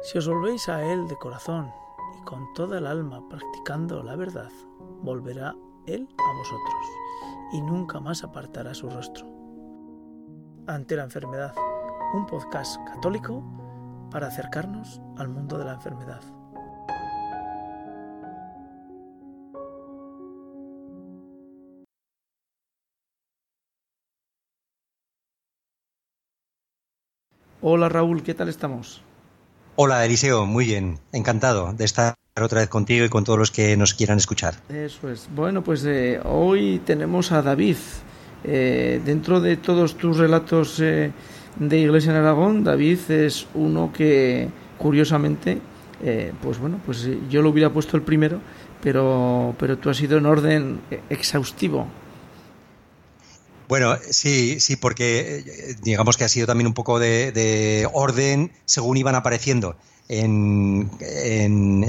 Si os volvéis a Él de corazón y con toda el alma practicando la verdad, volverá Él a vosotros y nunca más apartará su rostro. Ante la enfermedad, un podcast católico para acercarnos al mundo de la enfermedad. Hola Raúl, ¿qué tal estamos? Hola Eliseo, muy bien, encantado de estar otra vez contigo y con todos los que nos quieran escuchar. Eso es. Bueno, pues eh, hoy tenemos a David. Eh, dentro de todos tus relatos eh, de Iglesia en Aragón, David es uno que, curiosamente, pues bueno, pues yo lo hubiera puesto el primero, pero, pero tú has ido en orden exhaustivo. Bueno, sí, sí, porque eh, digamos que ha sido también un poco de, orden según iban apareciendo en,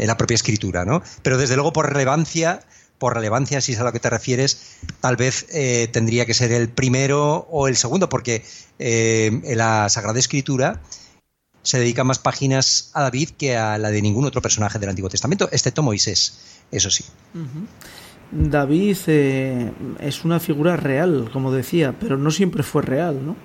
la propia escritura, ¿no? Pero desde luego por relevancia, por relevancia, si es a lo que te refieres, tal vez eh, tendría que ser el primero o el segundo, porque eh, en la Sagrada Escritura se dedica más páginas a David que a la de ningún otro personaje del Antiguo Testamento, excepto Moisés, eso sí. David eh, es una figura real, como decía, pero no siempre fue real, ¿no?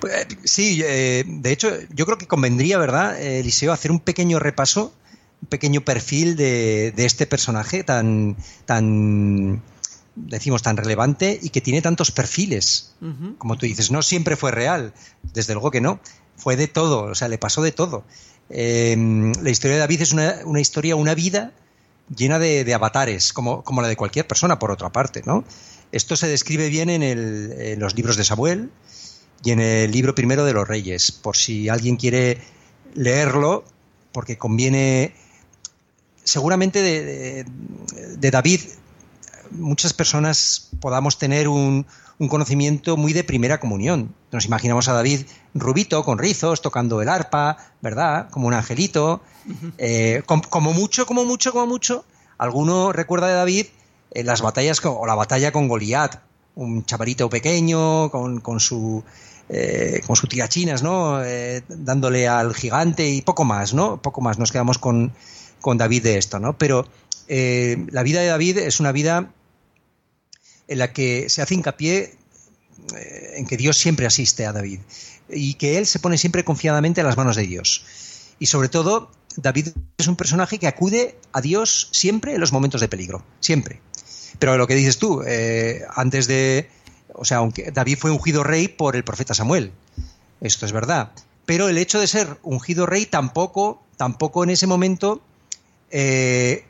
Pues, eh, sí, eh, de hecho, yo creo que convendría, ¿verdad, Eliseo, hacer un pequeño repaso, un pequeño perfil de, este personaje tan, tan, decimos, tan relevante y que tiene tantos perfiles. Como tú dices, no siempre fue real, desde luego que no, fue de todo, o sea, le pasó de todo. la historia de David es una, una historia, una vida llena de, avatares, como, como, la de cualquier persona, por otra parte, ¿no? Esto se describe bien en, los libros de Samuel y en el libro primero de los Reyes, por si alguien quiere leerlo, porque conviene, seguramente de David, muchas personas podamos tener un, un conocimiento muy de primera comunión. Nos imaginamos a David rubito, con rizos, tocando el arpa, ¿verdad? Como un angelito. Eh, como, mucho, como mucho, como mucho, alguno recuerda de David en las batallas o la batalla con Goliat, un chavalito pequeño con, su eh, con sus tirachinas, ¿no? Eh, dándole al gigante y poco más, ¿no? Poco más. Nos quedamos con, con David de esto, ¿no? Pero la vida de David es una vida en la que se hace hincapié eh, en que Dios siempre asiste a David y que él se pone siempre confiadamente en las manos de Dios. Y sobre todo, David es un personaje que acude a Dios siempre en los momentos de peligro, siempre. Pero lo que dices tú, eh, antes de, o sea, aunque David fue ungido rey por el profeta Samuel, esto es verdad. Pero el hecho de ser ungido rey tampoco, tampoco en ese momento eh,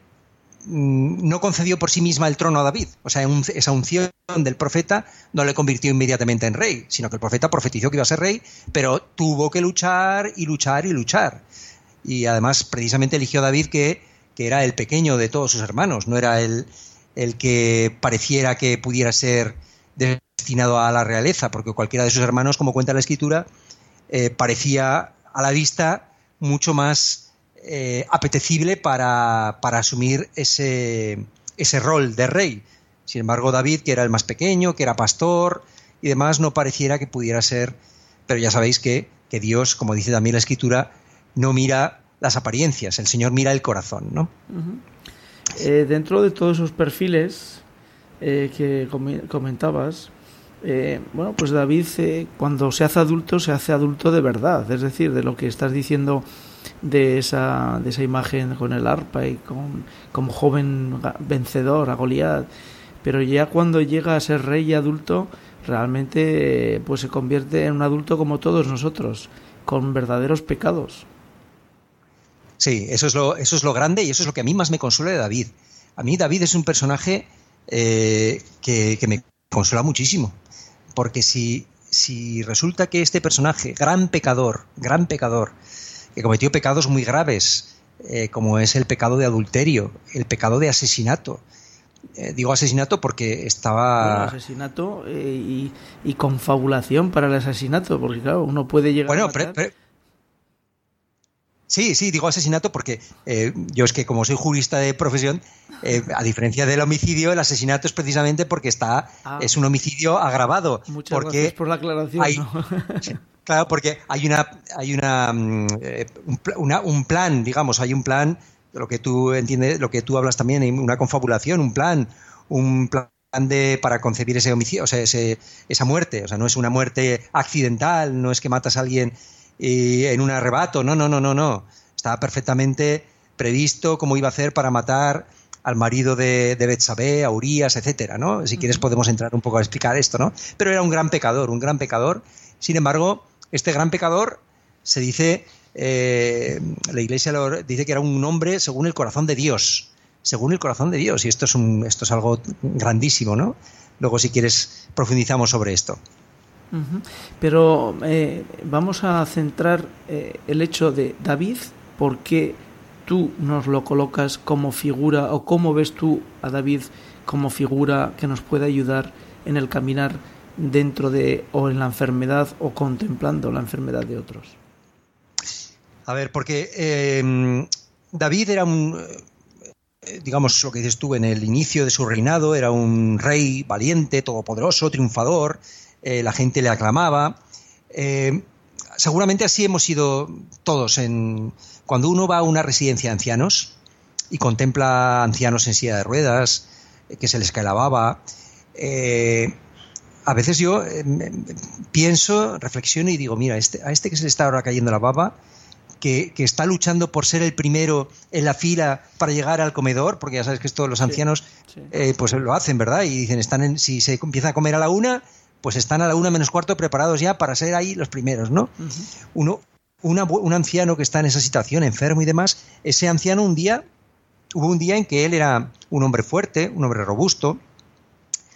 no concedió por sí misma el trono a David. O sea, esa unción del profeta no le convirtió inmediatamente en rey, sino que el profeta profetizó que iba a ser rey, pero tuvo que luchar y luchar y luchar. Y además, precisamente eligió a David que, que era el pequeño de todos sus hermanos, no era el, el que pareciera que pudiera ser destinado a la realeza, porque cualquiera de sus hermanos, como cuenta la escritura, eh, parecía a la vista mucho más eh, apetecible para, asumir ese, ese rol de rey. Sin embargo, David, que era el más pequeño, que era pastor y demás, no pareciera que pudiera ser, pero ya sabéis que, que Dios, como dice también la escritura, no mira las apariencias, el Señor mira el corazón, ¿no? Eh, dentro de todos esos perfiles eh, que comentabas, bueno, pues David cuando se hace adulto se hace adulto de verdad, es decir, de lo que estás diciendo de esa, de esa imagen con el arpa y con, como joven vencedor a Goliat. Pero ya cuando llega a ser rey y adulto, realmente pues se convierte en un adulto como todos nosotros, con verdaderos pecados. Sí, eso es lo, eso es lo grande y eso es lo que a mí más me consuela de David. A mí David es un personaje eh, que, que, me consuela muchísimo. Porque si, si resulta que este personaje, gran pecador, gran pecador, que cometió pecados muy graves, eh, como es el pecado de adulterio, el pecado de asesinato. Eh, digo asesinato porque estaba... asesinato eh, y, confabulación para el asesinato, porque claro, uno puede llegar a matar... Sí, sí, digo asesinato porque yo es que como soy jurista de profesión, a diferencia del homicidio, el asesinato es precisamente porque está ah. es un homicidio agravado. Muchas porque por la aclaración. Claro, porque hay una, hay una, mm, eh, un, plan, digamos, hay un plan, lo que tú entiendes, lo que tú hablas también, una confabulación, un plan, un plan de, para concebir ese homicidio, o sea, esa muerte. O sea, no es una muerte accidental, no es que matas a alguien eh, en un arrebato, no, no, no, no, no. Estaba perfectamente previsto cómo iba a hacer para matar al marido de, de Betsabé, a Urias, etcétera, ¿no? Si quieres podemos entrar un poco a explicar esto, ¿no? Pero era un gran pecador, un gran pecador. Sin embargo, este gran pecador se dice, eh, la iglesia dice que era un hombre según el corazón de Dios, según el corazón de Dios, y esto es, un, algo grandísimo, ¿no? Luego, si quieres, profundizamos sobre esto. Pero eh, vamos a centrar eh, el hecho de David, ¿por qué tú nos lo colocas como figura o cómo ves tú a David como figura que nos puede ayudar en el caminar dentro de o en la enfermedad o contemplando la enfermedad de otros? A ver, porque em, David era un, eh, digamos, lo que dices tú, en el inicio de su reinado era un rey valiente, todopoderoso, triunfador, eh, la gente le aclamaba. Eh, seguramente así hemos sido todos. En, cuando uno va a una residencia de ancianos y contempla ancianos en silla de ruedas, que se les cae la baba, a veces yo eh, pienso, reflexiono y digo, mira, este, a este que se le está ahora cayendo la baba, que, está luchando por ser el primero en la fila para llegar al comedor, porque ya sabes que esto los ancianos eh, pues lo hacen, ¿verdad? Y dicen, están en, si se empieza a comer a la una, pues están a la una menos cuarto preparados ya para ser ahí los primeros, ¿no? Uno, un anciano que está en esa situación, enfermo y demás, ese anciano un día, hubo un día en que él era un hombre fuerte, un hombre robusto,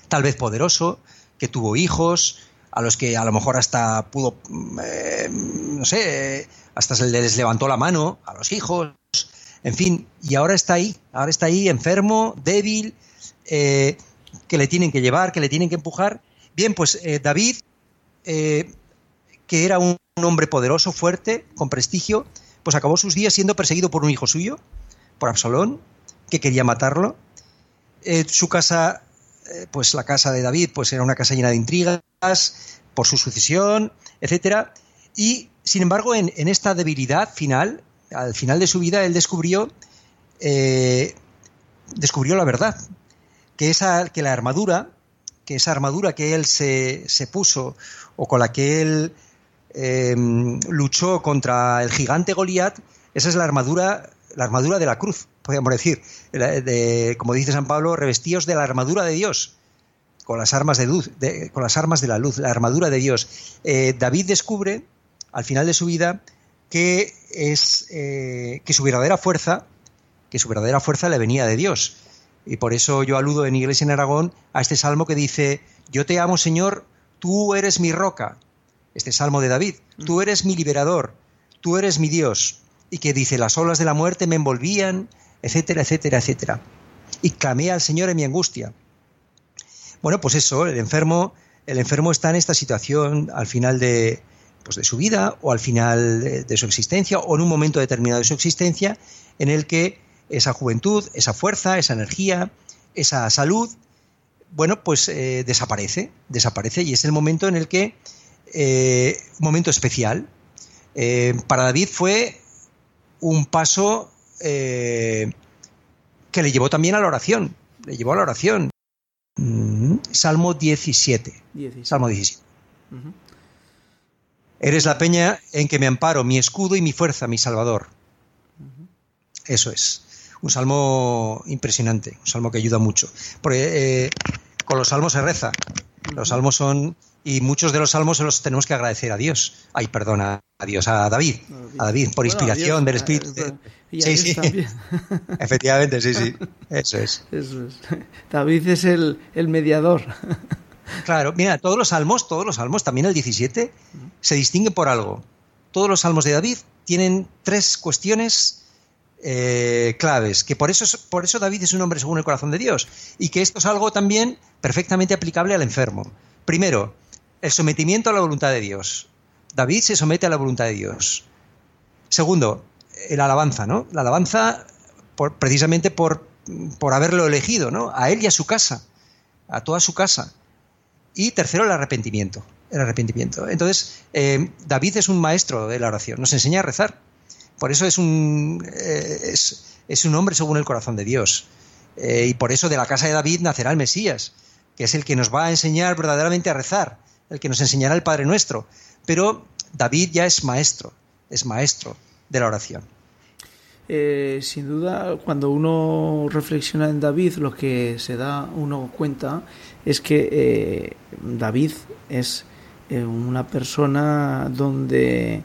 tal vez poderoso, que tuvo hijos, a los que a lo mejor hasta pudo, eh, no sé, hasta se les levantó la mano a los hijos, en fin, y ahora está ahí, ahora está ahí enfermo, débil, eh, que le tienen que llevar, que le tienen que empujar. Bien, pues eh, David, que era un, hombre poderoso, fuerte, con prestigio, pues acabó sus días siendo perseguido por un hijo suyo, por Absalón, que quería matarlo. su casa pues la casa de David pues era una casa llena de intrigas por su sucesión, etcétera. Y sin embargo, en, esta debilidad final, al final de su vida, él descubrió, eh, descubrió la verdad, que esa, que la armadura, que esa armadura que él se, puso o con la que él em, luchó contra el gigante Goliat, esa es la armadura, la armadura de la cruz podríamos decir, de, como dice San Pablo, revestidos de la armadura de Dios, con las armas de, luz, con las armas de la luz, la armadura de Dios. Eh, David descubre, al final de su vida, que, es, eh, que su verdadera fuerza, que su verdadera fuerza le venía de Dios. Y por eso yo aludo en Iglesia en Aragón a este salmo que dice, yo te amo Señor, tú eres mi roca. Este salmo de David, tú eres mi liberador, tú eres mi Dios. Y que dice, las olas de la muerte me envolvían, etcétera, etcétera, etcétera. Y clamé al Señor en mi angustia. Bueno, pues eso, el enfermo, el enfermo está en esta situación al final de, pues de su vida o al final de, su existencia o en un momento determinado de su existencia en el que esa juventud, esa fuerza, esa energía, esa salud, bueno, pues eh, desaparece, desaparece y es el momento en el que, eh, un momento especial. Eh, para David fue un paso eh, que le llevó también a la oración. Le llevó a la oración. Mm, Salmo 17. Salmo 17. Eres la peña en que me amparo, mi escudo y mi fuerza, mi salvador. Eso es. Un salmo impresionante, un salmo que ayuda mucho. Porque eh, con los salmos se reza. Los salmos son y muchos de los salmos se los tenemos que agradecer a Dios. Ay, perdona, a Dios, a David, a David, por inspiración del Espíritu. sí, sí. Efectivamente, sí, sí. Eso es. David es el, mediador. Claro, mira, todos los salmos, todos los salmos, también el 17, se distinguen por algo. Todos los salmos de David tienen tres cuestiones eh, claves, que por eso, por eso David es un hombre según el corazón de Dios, y que esto es algo también perfectamente aplicable al enfermo. Primero, el sometimiento a la voluntad de Dios. David se somete a la voluntad de Dios. Segundo, la alabanza, ¿no? La alabanza precisamente por, por haberlo elegido, ¿no? A él y a su casa, a toda su casa. Y tercero, el arrepentimiento. el arrepentimiento. Entonces, eh, David es un maestro de la oración, nos enseña a rezar. Por eso es un, eh, es, un hombre según el corazón de Dios. Eh, y por eso de la casa de David nacerá el Mesías, que es el que nos va a enseñar verdaderamente a rezar, el que nos enseñará el Padre Nuestro. Pero David ya es maestro, es maestro de la oración. sin duda, cuando uno reflexiona en David, lo que se da uno cuenta es que David es eh, una persona donde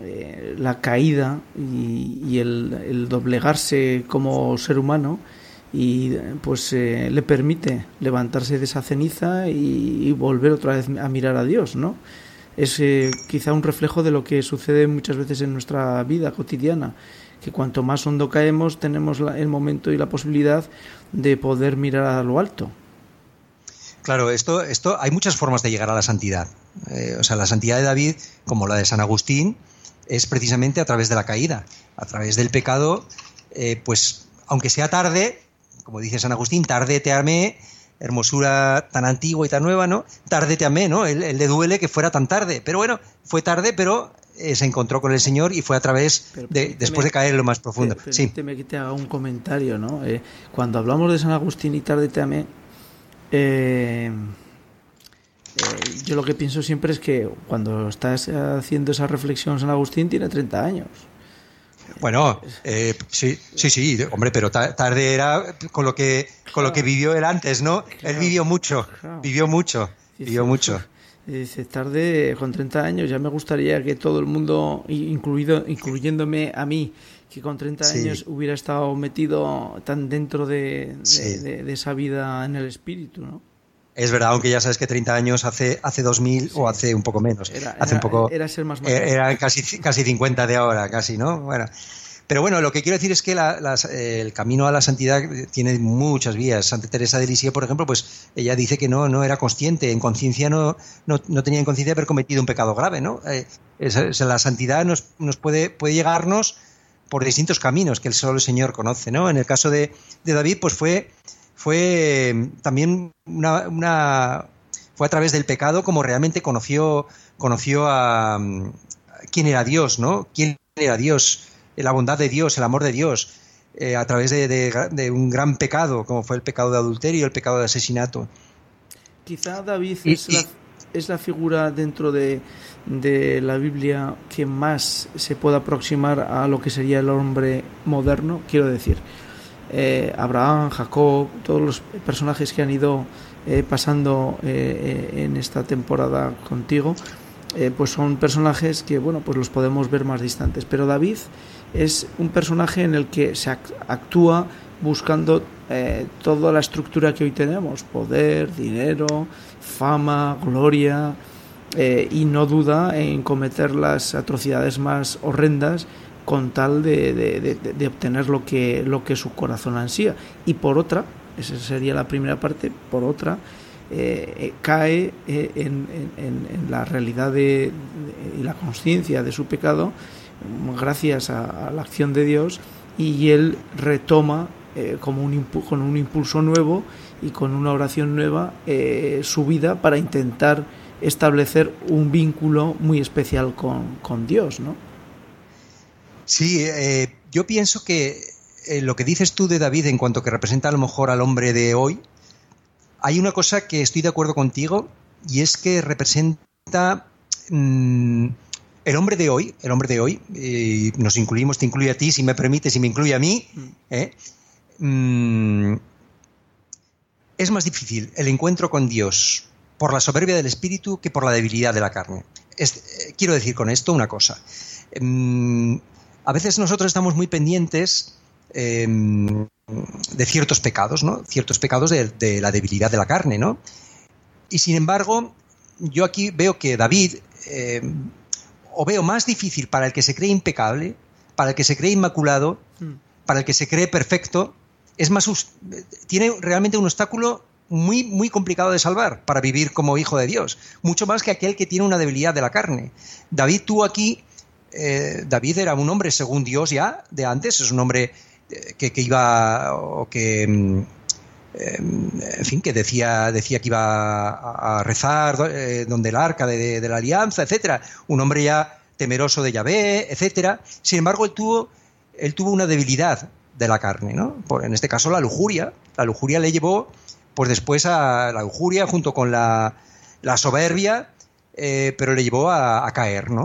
eh, la caída y, el, doblegarse como ser humano y pues eh, le permite levantarse de esa ceniza y, volver otra vez a mirar a Dios, ¿no? Es quizá un reflejo de lo que sucede muchas veces en nuestra vida cotidiana, que cuanto más hondo caemos tenemos el momento y la posibilidad de poder mirar a lo alto. Claro, esto, esto hay muchas formas de llegar a la santidad. Eh, o sea, la santidad de David, como la de San Agustín, es precisamente a través de la caída, a través del pecado, eh, pues aunque sea tarde, como dice San Agustín, tarde te amé, hermosura tan antigua y tan nueva, ¿no? Tarde te amé, ¿no? Él, le duele que fuera tan tarde, pero bueno, fue tarde, pero eh, se encontró con el Señor y fue a través de, después de caer en lo más profundo. sí. que te haga un comentario, ¿no? cuando hablamos de San Agustín y tarde te amé, eh, eh, yo lo que pienso siempre es que cuando estás haciendo esa reflexión San Agustín tiene 30 años. Bueno, eh, sí, sí, sí, hombre, pero tarde era con lo que con lo que vivió él antes, ¿no? él vivió mucho, vivió mucho, vivió mucho. Dice, tarde con 30 años, ya me gustaría que todo el mundo, incluido, incluyéndome a mí, que con 30 años hubiera estado metido tan dentro de, esa vida en el espíritu, ¿no? Es verdad, aunque ya sabes que 30 años hace, hace 2000 o hace un poco menos. Era, hace un poco, era ser más Era casi, casi 50 de ahora, casi, ¿no? Bueno. Pero bueno, lo que quiero decir es que el camino a la santidad tiene muchas vías. Santa Teresa de Lisieux, por ejemplo, pues ella dice que no, no era consciente, en conciencia no, no, tenía en conciencia de haber cometido un pecado grave, ¿no? Eh, la santidad nos, nos puede, puede llegarnos por distintos caminos que el solo Señor conoce, ¿no? En el caso de, David, pues fue, fue em, también una, fue a través del pecado como realmente conoció, conoció a, quién era Dios, ¿no? ¿Quién era Dios? La bondad de Dios, el amor de Dios, eh, a través de, un gran pecado, como fue el pecado de adulterio, el pecado de asesinato. Quizá David es, la, es la figura dentro de, de la Biblia que más se pueda aproximar a lo que sería el hombre moderno, quiero decir, eh, Abraham, Jacob, todos los personajes que han ido eh, pasando eh, en esta temporada contigo, pues son personajes que, bueno, pues los podemos ver más distantes. Pero David es un personaje en el que se actúa buscando toda la estructura que hoy tenemos, poder, dinero, fama, gloria, y no duda en cometer las atrocidades más horrendas con tal de, obtener lo que, lo que su corazón ansía. Y por otra, esa sería la primera parte, por otra, eh, eh, cae en, la realidad y la conciencia de su pecado gracias a, la acción de Dios y él retoma como un, con un impulso nuevo y con una oración nueva su vida para intentar establecer un vínculo muy especial con, Dios, ¿no? Sí, eh, yo pienso que eh, lo que dices tú de David en cuanto que representa a lo mejor al hombre de hoy, hay una cosa que estoy de acuerdo contigo y es que representa mm, el hombre de hoy, el hombre de hoy, y nos incluimos, te incluye a ti, si me permites, y me incluye a mí, mm. ¿eh? mm, es más difícil el encuentro con Dios por la soberbia del espíritu que por la debilidad de la carne. Eh, quiero decir con esto una cosa. A veces nosotros estamos muy pendientes em, de ciertos pecados, ¿no? Ciertos pecados de, la debilidad de la carne, ¿no? Y sin embargo, yo aquí veo que David, em, o veo más difícil para el que se cree impecable, para el que se cree inmaculado, mm. para el que se cree perfecto, es más, tiene realmente un obstáculo muy, muy complicado de salvar para vivir como hijo de Dios, mucho más que aquel que tiene una debilidad de la carne. David tuvo aquí, eh, David era un hombre según Dios ya de antes, es un hombre eh, que, iba o que, mm, en fin, que decía, decía que iba a, rezar eh, donde el arca de, la alianza, etcétera. Un hombre ya temeroso de Yahvé, etcétera. Sin embargo, él tuvo, él tuvo una debilidad de la carne, ¿no? En este caso, la lujuria. La lujuria le llevó, pues después a la lujuria junto con la, soberbia, eh, pero le llevó a caer, ¿no?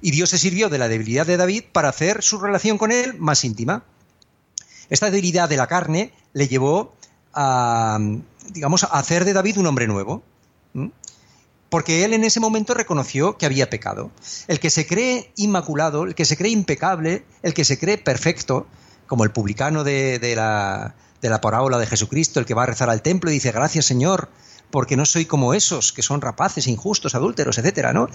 Y Dios se sirvió de la debilidad de David para hacer su relación con él más íntima. Esta debilidad de la carne le llevó a, digamos, a hacer de David un hombre nuevo. Porque él en ese momento reconoció que había pecado. El que se cree inmaculado, el que se cree impecable, el que se cree perfecto, como el publicano de, la, de la parábola de Jesucristo, el que va a rezar al templo y dice, gracias Señor, porque no soy como esos que son rapaces, injustos, adúlteros, etcétera, ¿no?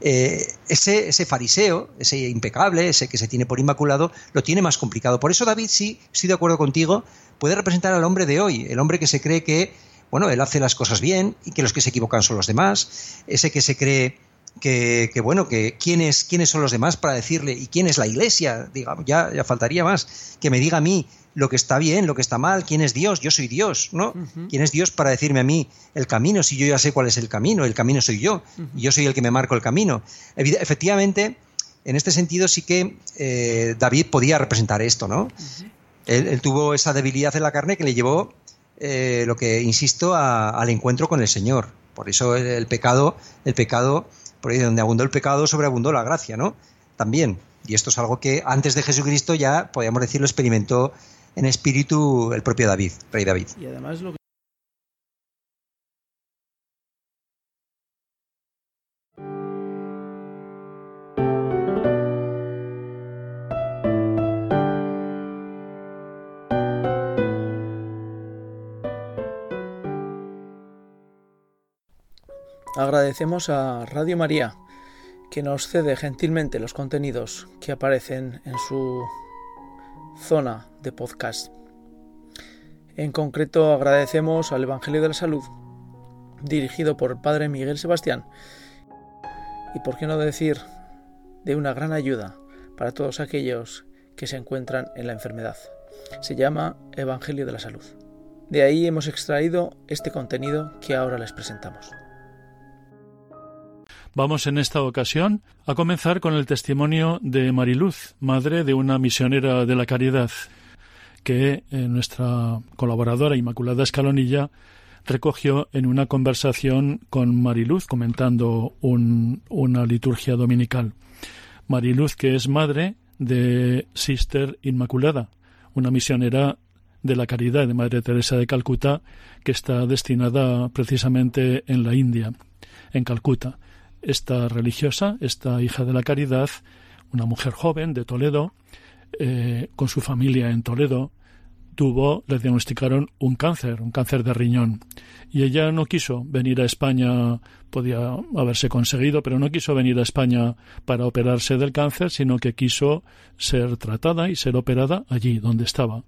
Eh, ese, ese, fariseo, ese impecable, ese que se tiene por inmaculado, lo tiene más complicado. Por eso, David, sí, estoy de acuerdo contigo, puede representar al hombre de hoy, el hombre que se cree que, bueno, él hace las cosas bien y que los que se equivocan son los demás, ese que se cree que, bueno, que quiénes, quiénes son los demás para decirle y quién es la iglesia, digamos, ya, ya faltaría más, que me diga a mí lo que está bien, lo que está mal, quién es Dios, yo soy Dios, ¿no? ¿Quién es Dios para decirme a mí el camino si yo ya sé cuál es el camino? El camino soy yo, y yo soy el que me marco el camino. Efectivamente, en este sentido sí que eh, David podía representar esto, ¿no? él, tuvo esa debilidad en la carne que le llevó, eh, lo que insisto, al encuentro con el Señor. Por eso el, pecado, el pecado, por ahí donde abundó el pecado, sobreabundó la gracia, ¿no? También. Y esto es algo que antes de Jesucristo ya, podríamos decirlo, experimentó en espíritu el propio David, rey David. Y además lo que Agradecemos a Radio María que nos cede gentilmente los contenidos que aparecen en su zona de podcast. En concreto agradecemos al Evangelio de la Salud, dirigido por Padre Miguel Sebastián, y por qué no decir, de una gran ayuda para todos aquellos que se encuentran en la enfermedad. Se llama Evangelio de la Salud. De ahí hemos extraído este contenido que ahora les presentamos. Vamos en esta ocasión a comenzar con el testimonio de Mariluz, madre de una misionera de la caridad, que eh, nuestra colaboradora Inmaculada Escalonilla recogió en una conversación con Mariluz comentando una liturgia dominical. Mariluz, que es madre de Sister Inmaculada, una misionera de la caridad de Madre Teresa de Calcuta, que está destinada precisamente en la India, en Calcuta esta religiosa, esta hija de la caridad, una mujer joven de Toledo, eh, con su familia en Toledo, tuvo, le diagnosticaron un cáncer, un cáncer de riñón. Y ella no quiso venir a España, podía haberse conseguido, pero no quiso venir a España para operarse del cáncer, sino que quiso ser tratada y ser operada allí donde estaba,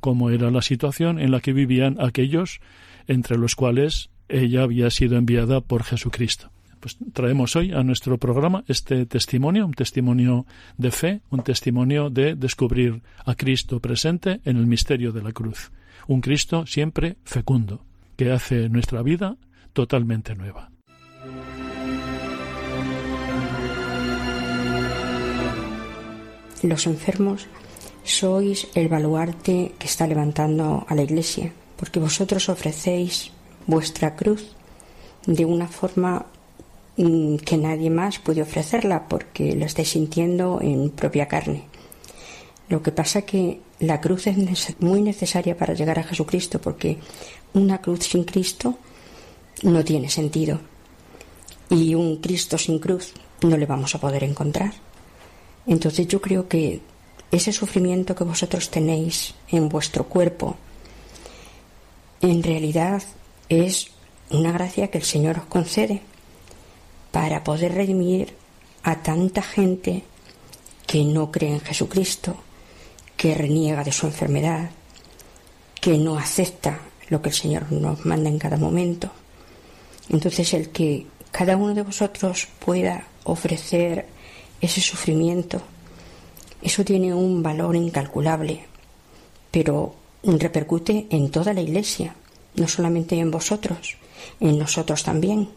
como era la situación en la que vivían aquellos entre los cuales ella había sido enviada por Jesucristo. Pues traemos hoy a nuestro programa este testimonio, un testimonio de fe, un testimonio de descubrir a Cristo presente en el misterio de la cruz. Un Cristo siempre fecundo, que hace nuestra vida totalmente nueva. Los enfermos sois el baluarte que está levantando a la Iglesia, porque vosotros ofrecéis vuestra cruz de una forma que nadie más puede ofrecerla porque lo estáis sintiendo en propia carne. Lo que pasa que la cruz es muy necesaria para llegar a Jesucristo porque una cruz sin Cristo no tiene sentido y un Cristo sin cruz no le vamos a poder encontrar. Entonces yo creo que ese sufrimiento que vosotros tenéis en vuestro cuerpo en realidad es una gracia que el Señor os concede para poder redimir a tanta gente que no cree en Jesucristo, que reniega de su enfermedad, que no acepta lo que el Señor nos manda en cada momento. Entonces el que cada uno de vosotros pueda ofrecer ese sufrimiento, eso tiene un valor incalculable, pero repercute en toda la Iglesia, no solamente en vosotros, en nosotros también.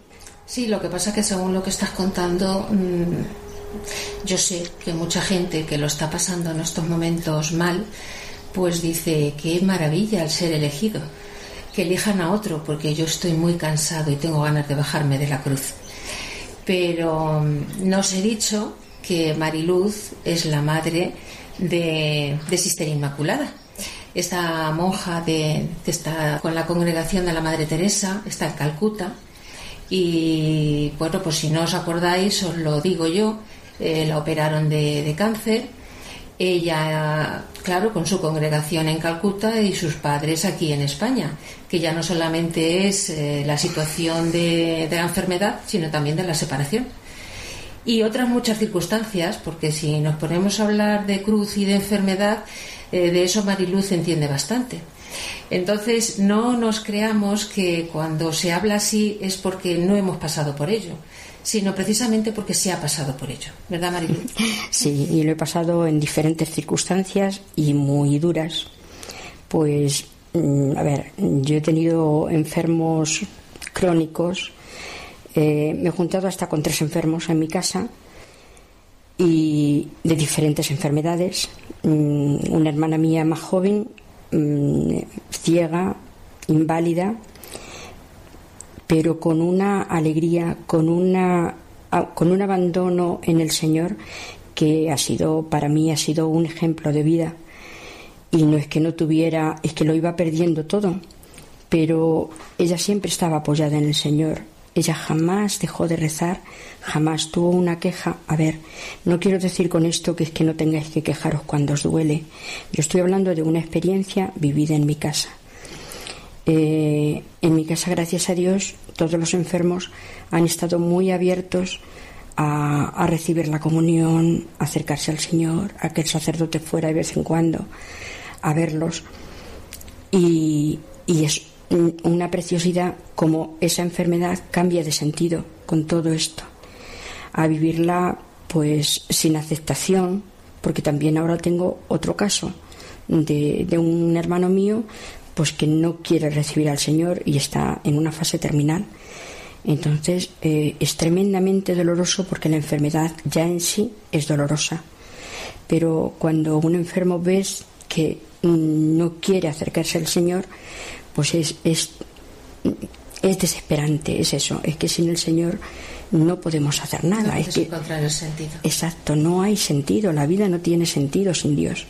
Sí, lo que pasa es que según lo que estás contando, mm, yo sé que mucha gente que lo está pasando en estos momentos mal, pues dice que maravilla el ser elegido, que elijan a otro, porque yo estoy muy cansado y tengo ganas de bajarme de la cruz. Pero mm, no os he dicho que Mariluz es la madre de, de Sister Inmaculada. Esta monja de, que está con la congregación de la Madre Teresa, está en Calcuta. Y bueno, pues si no os acordáis, os lo digo yo, eh, la operaron de, de cáncer ella, claro, con su congregación en Calcuta y sus padres aquí en España, que ya no solamente es eh, la situación de, la enfermedad, sino también de la separación. Y otras muchas circunstancias, porque si nos ponemos a hablar de cruz y de enfermedad, eh, de eso Mariluz entiende bastante. Entonces, no nos creamos que cuando se habla así es porque no hemos pasado por ello sino precisamente porque se ha pasado por ello, ¿verdad, María? Sí, y lo he pasado en diferentes circunstancias y muy duras. Pues, mm, a ver, yo he tenido enfermos crónicos, eh, me he juntado hasta con tres enfermos en mi casa y de diferentes enfermedades. Mm, una hermana mía más joven, mm, ciega, inválida, pero con una alegría, con, una, con un abandono en el Señor que ha sido, para mí, ha sido un ejemplo de vida. Y no es que no tuviera, es que lo iba perdiendo todo, pero ella siempre estaba apoyada en el Señor. Ella jamás dejó de rezar, jamás tuvo una queja. A ver, no quiero decir con esto que es que no tengáis que quejaros cuando os duele. Yo estoy hablando de una experiencia vivida en mi casa. Eh, en mi casa, gracias a Dios, todos los enfermos han estado muy abiertos a, recibir la comunión, a acercarse al Señor, a que el sacerdote fuera de vez en cuando a verlos. Y, y es una preciosidad como esa enfermedad cambia de sentido con todo esto. A vivirla pues sin aceptación, porque también ahora tengo otro caso de, un hermano mío pues que no quiere recibir al Señor y está en una fase terminal. Entonces eh, es tremendamente doloroso porque la enfermedad ya en sí es dolorosa. Pero cuando un enfermo ves que no quiere acercarse al Señor, pues es, es, es desesperante, es eso, es que sin el Señor no podemos hacer nada. es que, el sentido. Exacto, no hay sentido, la vida no tiene sentido sin Dios.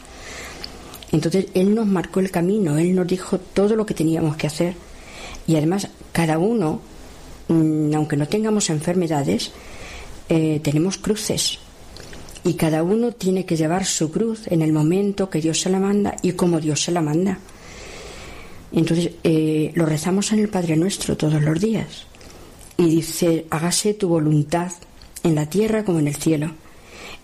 Entonces Él nos marcó el camino, Él nos dijo todo lo que teníamos que hacer. Y además, cada uno, mm, aunque no tengamos enfermedades, eh, tenemos cruces. Y cada uno tiene que llevar su cruz en el momento que Dios se la manda y como Dios se la manda. Entonces, eh, lo rezamos en el Padre Nuestro todos los días. Y dice, hágase tu voluntad en la tierra como en el cielo.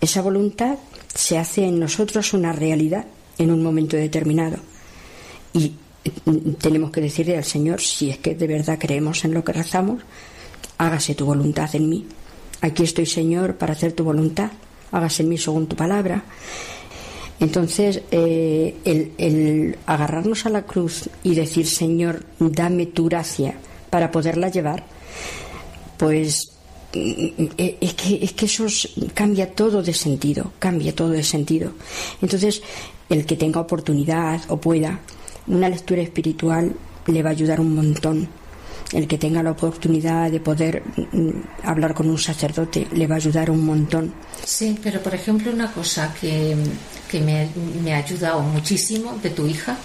Esa voluntad se hace en nosotros una realidad en un momento determinado. Y mm, tenemos que decirle al Señor, si es que de verdad creemos en lo que rezamos, hágase tu voluntad en mí. Aquí estoy, Señor, para hacer tu voluntad. Hágase en mí según tu palabra. Entonces, eh, el, el agarrarnos a la cruz y decir, Señor, dame tu gracia para poderla llevar, pues mm, eh, es que, es que eso cambia todo de sentido, cambia todo de sentido. Entonces, el que tenga oportunidad o pueda, una lectura espiritual le va a ayudar un montón. El que tenga la oportunidad de poder mm, hablar con un sacerdote le va a ayudar un montón. Sí, pero por ejemplo una cosa que, me, me ha ayudado muchísimo de tu hija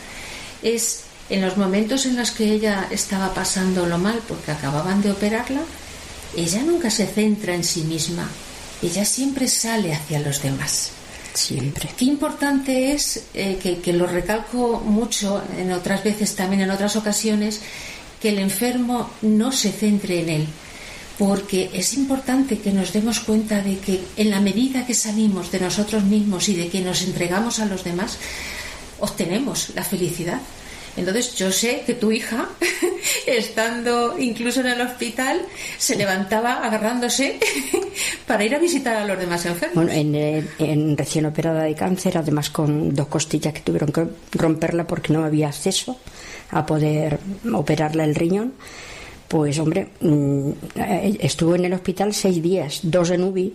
es en los momentos en los que ella estaba pasando lo mal porque acababan de operarla, ella nunca se centra en sí misma, ella siempre sale hacia los demás. Siempre. Qué importante es, eh, que, lo recalco mucho en otras veces también, en otras ocasiones, que el enfermo no se centre en él, porque es importante que nos demos cuenta de que en la medida que salimos de nosotros mismos y de que nos entregamos a los demás, obtenemos la felicidad. Entonces yo sé que tu hija, estando incluso en el hospital, se levantaba agarrándose para ir a visitar a los demás enfermos. Bueno, en, en recién operada de cáncer, además con dos costillas que tuvieron que romperla porque no había acceso a poder operarla el riñón pues hombre, mm, estuvo en el hospital seis días, dos en UBI,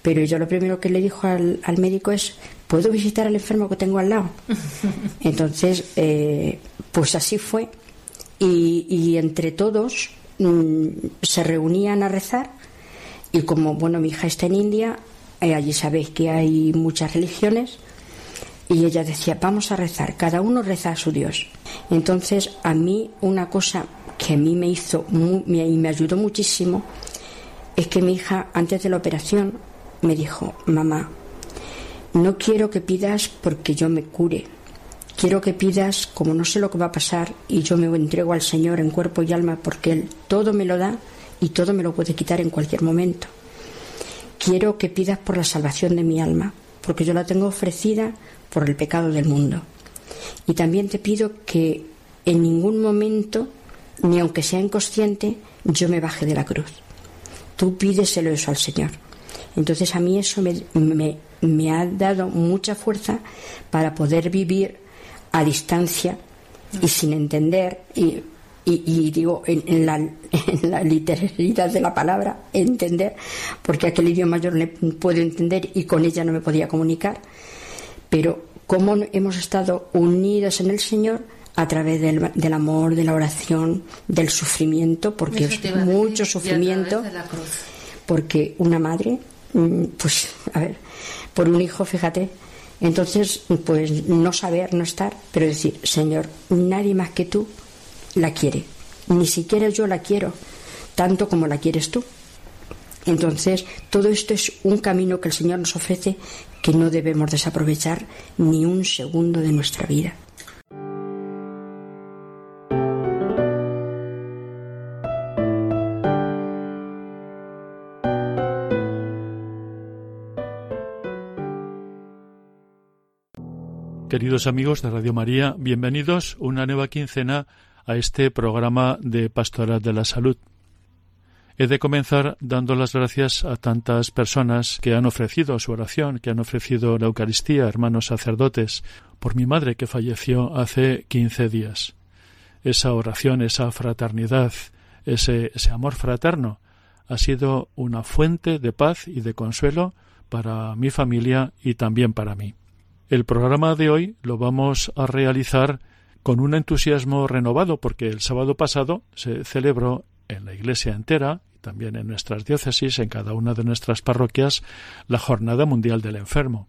pero yo lo primero que le dijo al, médico es, ¿puedo visitar al enfermo que tengo al lado? Entonces, eh, pues así fue. Y, entre todos mm, se reunían a rezar y como, bueno, mi hija está en India, eh, allí sabéis que hay muchas religiones, y ella decía, vamos a rezar, cada uno reza a su Dios. Entonces, a mí una cosa que a mí me hizo y me ayudó muchísimo es que mi hija antes de la operación me dijo, mamá, no quiero que pidas porque yo me cure. Quiero que pidas como no sé lo que va a pasar y yo me entrego al Señor en cuerpo y alma porque Él todo me lo da y todo me lo puede quitar en cualquier momento. Quiero que pidas por la salvación de mi alma, porque yo la tengo ofrecida por el pecado del mundo. Y también te pido que en ningún momento ni aunque sea inconsciente, yo me baje de la cruz. Tú pídeselo eso al Señor. Entonces a mí eso me, ha dado mucha fuerza para poder vivir a distancia y sin entender y, digo en, la, literalidad de la palabra entender porque aquel idioma yo no puedo entender y con ella no me podía comunicar. Pero cómo hemos estado unidos en el Señor a través del, del, amor, de la oración, del sufrimiento, porque es mucho sufrimiento, porque una madre, mm, pues, a ver, por un hijo, fíjate, entonces, pues no saber, no estar, pero decir, Señor, nadie más que tú la quiere, ni siquiera yo la quiero, tanto como la quieres tú. Entonces, todo esto es un camino que el Señor nos ofrece que no debemos desaprovechar ni un segundo de nuestra vida. Queridos amigos de Radio María, bienvenidos una nueva quincena a este programa de Pastoral de la Salud. He de comenzar dando las gracias a tantas personas que han ofrecido su oración, que han ofrecido la Eucaristía, hermanos sacerdotes, por mi madre que falleció hace quince días. Esa oración, esa fraternidad, ese, ese amor fraterno ha sido una fuente de paz y de consuelo para mi familia y también para mí. El programa de hoy lo vamos a realizar con un entusiasmo renovado porque el sábado pasado se celebró en la iglesia entera y también en nuestras diócesis, en cada una de nuestras parroquias, la Jornada Mundial del Enfermo.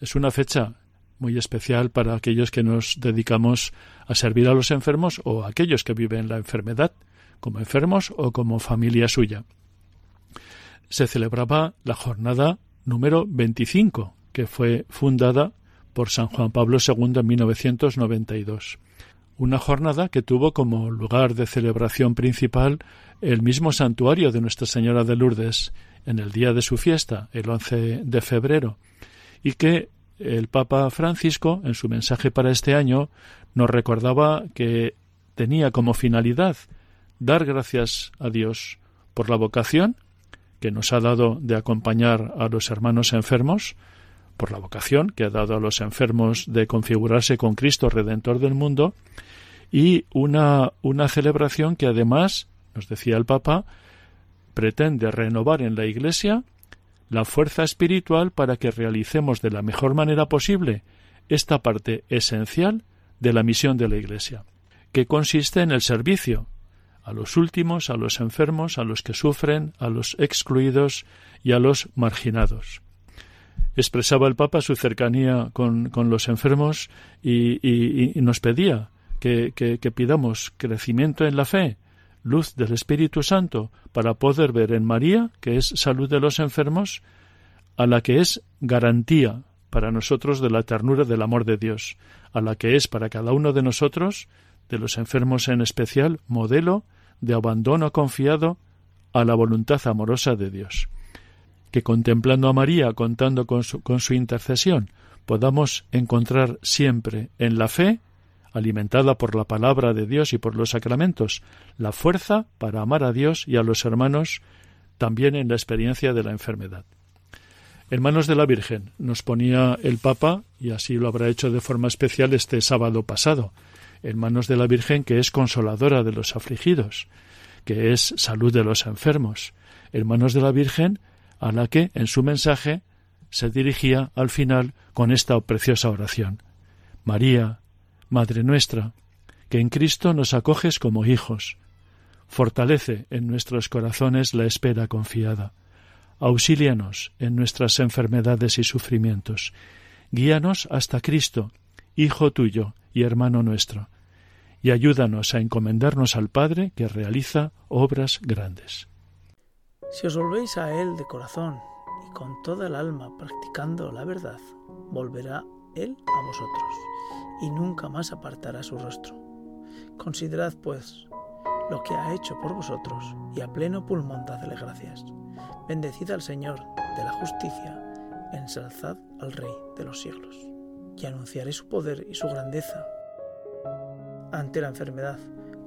Es una fecha muy especial para aquellos que nos dedicamos a servir a los enfermos o a aquellos que viven la enfermedad, como enfermos o como familia suya. Se celebraba la jornada número 25, que fue fundada por San Juan Pablo II en 1992. Una jornada que tuvo como lugar de celebración principal el mismo santuario de Nuestra Señora de Lourdes en el día de su fiesta, el 11 de febrero, y que el Papa Francisco, en su mensaje para este año, nos recordaba que tenía como finalidad dar gracias a Dios por la vocación que nos ha dado de acompañar a los hermanos enfermos, por la vocación que ha dado a los enfermos de configurarse con Cristo Redentor del mundo, y una, una celebración que además, nos decía el Papa, pretende renovar en la Iglesia la fuerza espiritual para que realicemos de la mejor manera posible esta parte esencial de la misión de la Iglesia, que consiste en el servicio a los últimos, a los enfermos, a los que sufren, a los excluidos y a los marginados expresaba el Papa su cercanía con, los enfermos y, nos pedía que, pidamos crecimiento en la fe, luz del Espíritu Santo, para poder ver en María, que es salud de los enfermos, a la que es garantía para nosotros de la ternura del amor de Dios, a la que es para cada uno de nosotros, de los enfermos en especial, modelo de abandono confiado a la voluntad amorosa de Dios que contemplando a María, contando con su, intercesión, podamos encontrar siempre en la fe alimentada por la palabra de Dios y por los sacramentos, la fuerza para amar a Dios y a los hermanos también en la experiencia de la enfermedad. Hermanos de la Virgen, nos ponía el Papa, y así lo habrá hecho de forma especial este sábado pasado, en manos de la Virgen que es consoladora de los afligidos, que es salud de los enfermos, hermanos de la Virgen a la que en su mensaje se dirigía al final con esta preciosa oración. María, Madre nuestra, que en Cristo nos acoges como hijos, fortalece en nuestros corazones la espera confiada, auxílianos en nuestras enfermedades y sufrimientos, guíanos hasta Cristo, Hijo tuyo y hermano nuestro, y ayúdanos a encomendarnos al Padre que realiza obras grandes. Si os volvéis a Él de corazón y con toda el alma practicando la verdad, volverá Él a vosotros y nunca más apartará su rostro. Considerad, pues, lo que ha hecho por vosotros y a pleno pulmón dadle gracias. Bendecid al Señor de la justicia, ensalzad al Rey de los siglos. Y anunciaré su poder y su grandeza ante la enfermedad,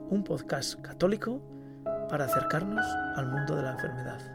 un podcast católico para acercarnos al mundo de la enfermedad.